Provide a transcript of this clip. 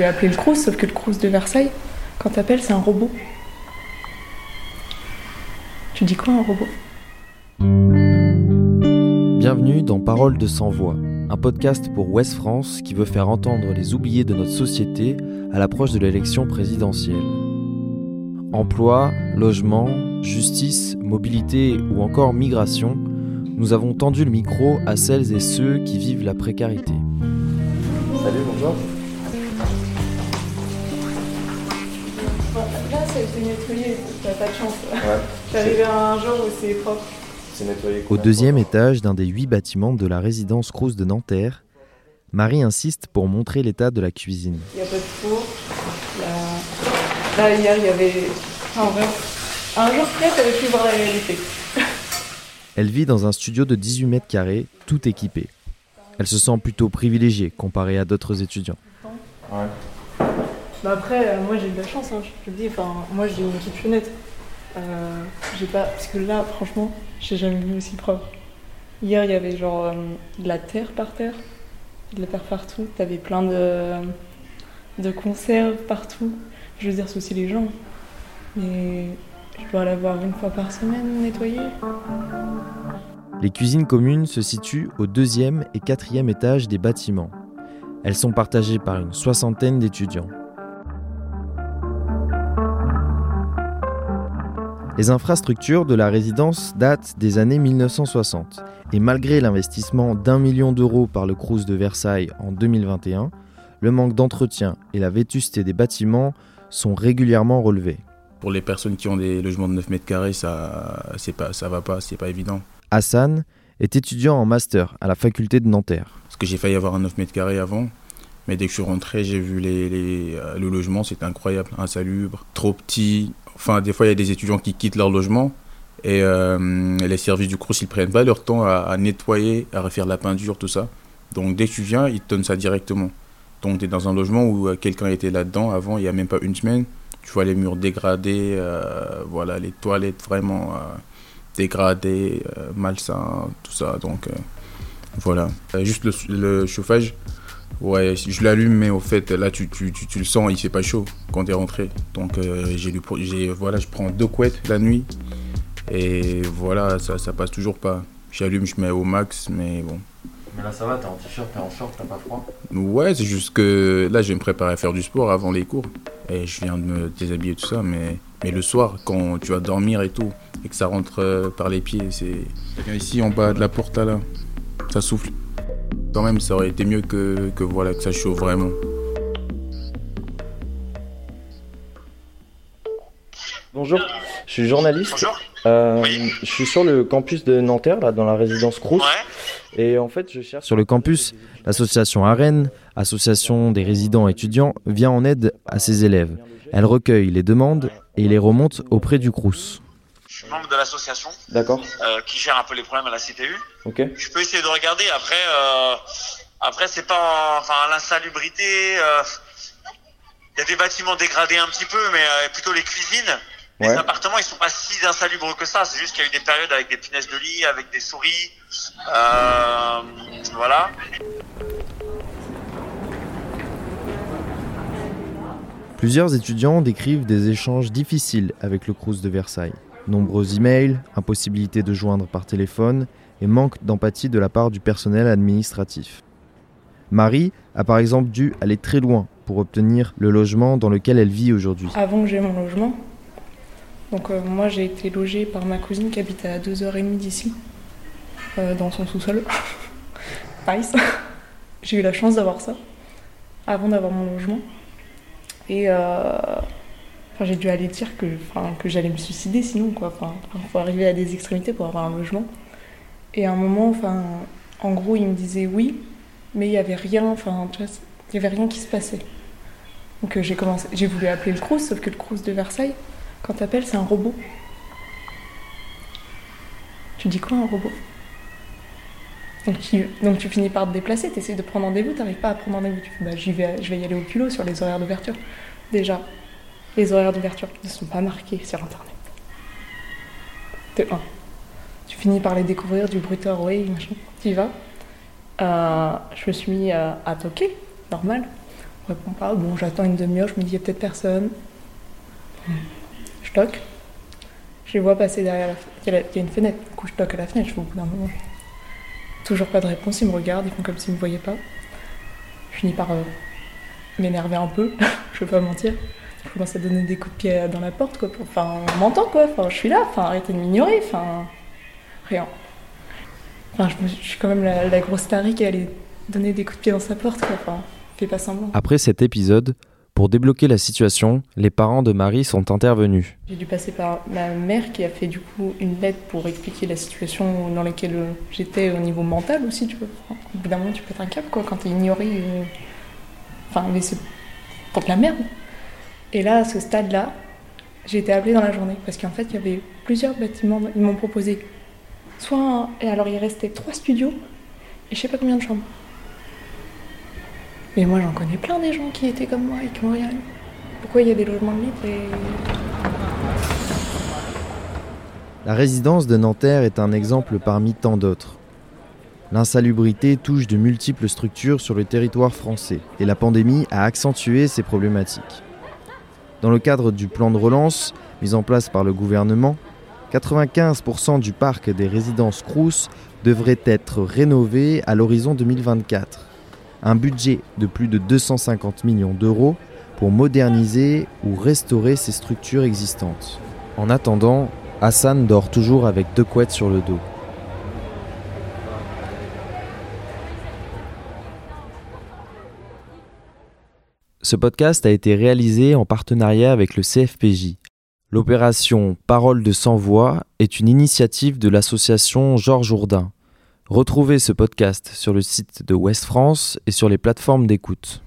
voulu appeler le Crous, sauf que le Crous de Versailles, quand t'appelles, c'est un robot. Tu dis quoi un robot? Bienvenue dans Parole de sans voix, un podcast pour Ouest France qui veut faire entendre les oubliés de notre société à l'approche de l'élection présidentielle. Emploi, logement, justice, mobilité ou encore migration, nous avons tendu le micro à celles et ceux qui vivent la précarité. Salut, bonjour. Été nettoyé, t'as pas de chance. Ouais. J'arrivais à un jour où c'est propre. C'est nettoyé. Au deuxième étage d'un des huit bâtiments de la résidence Crous de Nanterre, Marie insiste pour montrer l'état de la cuisine. Il n'y a pas de four. il y a- Là, hier, il y avait. Enfin, en vrai, un jour près, t'avais pu voir la réalité. Elle vit dans un studio de 18 mètres carrés, tout équipé. Elle se sent plutôt privilégiée comparée à d'autres étudiants. Ouais. Bah après, euh, moi j'ai eu de la chance, hein, je te le dis. Enfin, moi j'ai une kitchenette. Euh, j'ai pas. Parce que là, franchement, j'ai jamais vu aussi propre. Hier, il y avait genre euh, de la terre par terre, de la terre partout. T'avais plein de, de conserves partout. Je veux dire, c'est aussi les gens. Mais je dois la voir une fois par semaine nettoyée. Les cuisines communes se situent au deuxième et quatrième étage des bâtiments. Elles sont partagées par une soixantaine d'étudiants. Les infrastructures de la résidence datent des années 1960 et malgré l'investissement d'un million d'euros par le Crous de Versailles en 2021, le manque d'entretien et la vétusté des bâtiments sont régulièrement relevés. Pour les personnes qui ont des logements de 9 mètres carrés, ça, c'est pas, ça va pas, c'est pas évident. Hassan est étudiant en master à la faculté de Nanterre. Parce que j'ai failli avoir un 9 mètres carrés avant, mais dès que je suis rentré, j'ai vu les, les- euh, le logement, c'était incroyable, insalubre, trop petit. Enfin, des fois, il y a des étudiants qui quittent leur logement et euh, les services du CRUS, ils prennent pas leur temps à, nettoyer, à refaire la peinture, tout ça. Donc, dès que tu viens, ils te donnent ça directement. Donc, tu es dans un logement où euh, quelqu'un était là-dedans avant, il y a même pas une semaine. Tu vois les murs dégradés, euh, voilà, les toilettes vraiment dégradées, malsains, tout ça. Donc, voilà. Juste le chauffage, ouais, je l'allume, mais au fait, là, tu, tu, tu, tu le sens, il fait pas chaud quand tu es rentré. Donc, euh, j'ai dû pro- j'ai- voilà, je prends deux couettes la nuit, et voilà, ça, ça passe toujours pas. J'allume, je mets au max, mais bon. Mais là, ça va, t'es en t-shirt, t'es en short, t'as pas froid? Ouais, c'est juste que là, je vais me préparer à faire du sport avant les cours. Et je viens de me déshabiller tout ça, mais, mais le soir, quand tu vas dormir et tout, et que ça rentre euh, par les pieds, c'est. Viens Ici, en bas de la porte, là, ça souffle. Quand même, ça aurait été mieux que, que voilà, que ça chauffe vraiment. Bonjour, je suis journaliste. Bonjour. Euh, Oui. Je suis sur le campus de Nanterre, là, dans la résidence Crous. Ouais. Et en fait, je cherche. Sur le campus, l'association AREN, association des résidents étudiants, vient en aide à ses élèves. Elle recueille les demandes et les remonte auprès du Crous. Je suis membre de l'association D'accord, euh, qui gère un peu les problèmes à la CTU. ok. Je peux essayer de regarder. Après, euh, après c'est pas, enfin, l'insalubrité. euh, Il y a des bâtiments dégradés un petit peu, mais euh, plutôt les cuisines. Les Ouais. appartements, ils sont pas si insalubres que ça. C'est juste qu'il y a eu des périodes avec des punaises de lit, avec des souris. Euh, voilà. Plusieurs étudiants décrivent des échanges difficiles avec le Crous de Versailles. Nombreux emails, impossibilité de joindre par téléphone et manque d'empathie de la part du personnel administratif. Marie a par exemple dû aller très loin pour obtenir le logement dans lequel elle vit aujourd'hui. Avant que j'ai mon logement. Donc euh, moi j'ai été logée par ma cousine qui habite à 2h30 d'ici, euh, dans son sous-sol. nice. J'ai eu la chance d'avoir ça, avant d'avoir mon logement. Et euh, j'ai dû aller dire que, j'allais me suicider sinon, quoi. Enfin, faut arriver à des extrémités pour avoir un logement. Et à un moment, en gros, il me disait oui, mais il n'y avait rien, il avait rien qui se passait. Donc euh, j'ai voulu appeler le Crous, sauf que le Crous de Versailles, quand t'appelles, c'est un robot. Tu dis quoi un robot? Donc tu, finis par te déplacer, tu de prendre rendez-vous, t'arrives pas à prendre rendez-vous. Tu fais bah vais, je vais y aller au culot sur les horaires d'ouverture. Déjà, les horaires d'ouverture ne sont pas marqués sur internet. De 1. Tu finis par les découvrir du bruiteur, oui, machin. Tu y vas. Euh, je me suis mis à, toquer, normal. réponds pas. Bon, j'attends une demi-heure, je me dis, il y a peut-être personne. Je toque. Je les vois passer derrière la- il y a une fenêtre. Du coup, je toque à la fenêtre. Je fais au bout d'un moment. Toujours pas de réponse. Ils me regardent. Ils font comme s'ils me voyaient pas. Je finis par euh, m'énerver un peu. je vais pas mentir. Je commence à donner des coups de pied dans la porte. Quoi. pour- Enfin, on m'entend quoi. Enfin, je suis là. Enfin, arrêtez de m'ignorer. Enfin, rien. Enfin, je, suis quand même la, la grosse tarée qui allait donner des coups de pied dans sa porte. Quoi. Enfin, fais pas semblant. Après cet épisode, pour débloquer la situation, les parents de Marie sont intervenus. J'ai dû passer par ma mère qui a fait du coup une lettre pour expliquer la situation dans laquelle euh, j'étais au niveau mental aussi, tu vois. Enfin, Au bout d'un moment, tu peux être un cap, quoi, quand t'es ignoré. euh, Enfin, mais c'est pour de la merde. Et là, à ce stade-là, j'ai été appelée dans la journée parce qu'en fait, il y avait plusieurs bâtiments. Ils m'ont proposé soit un- Et alors, il restait trois studios et je sais pas combien de chambres. Mais moi, j'en connais plein des gens qui étaient comme moi et qui ont rien. Pourquoi il y a des logements de libre et La résidence de Nanterre est un exemple parmi tant d'autres. L'insalubrité touche de multiples structures sur le territoire français et la pandémie a accentué ces problématiques. Dans le cadre du plan de relance mis en place par le gouvernement, 95% du parc des résidences Crous devrait être rénové à l'horizon 2024. Un budget de plus de 250 millions d'euros pour moderniser ou restaurer ces structures existantes. En attendant, Hassan dort toujours avec deux couettes sur le dos. Ce podcast a été réalisé en partenariat avec le CFPJ. L'opération Parole de sans voix est une initiative de l'association Georges Jourdain. Retrouvez ce podcast sur le site de Ouest France et sur les plateformes d'écoute.